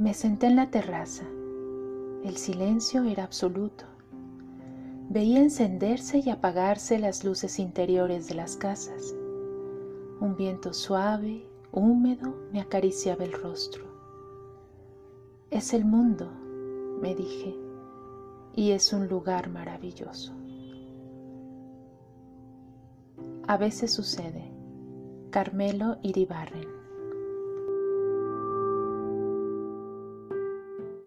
Me senté en la terraza. El silencio era absoluto. Veía encenderse y apagarse las luces interiores de las casas. Un viento suave, húmedo, me acariciaba el rostro. Es el mundo, me dije, y es un lugar maravilloso. A veces sucede. Carmelo Iribarren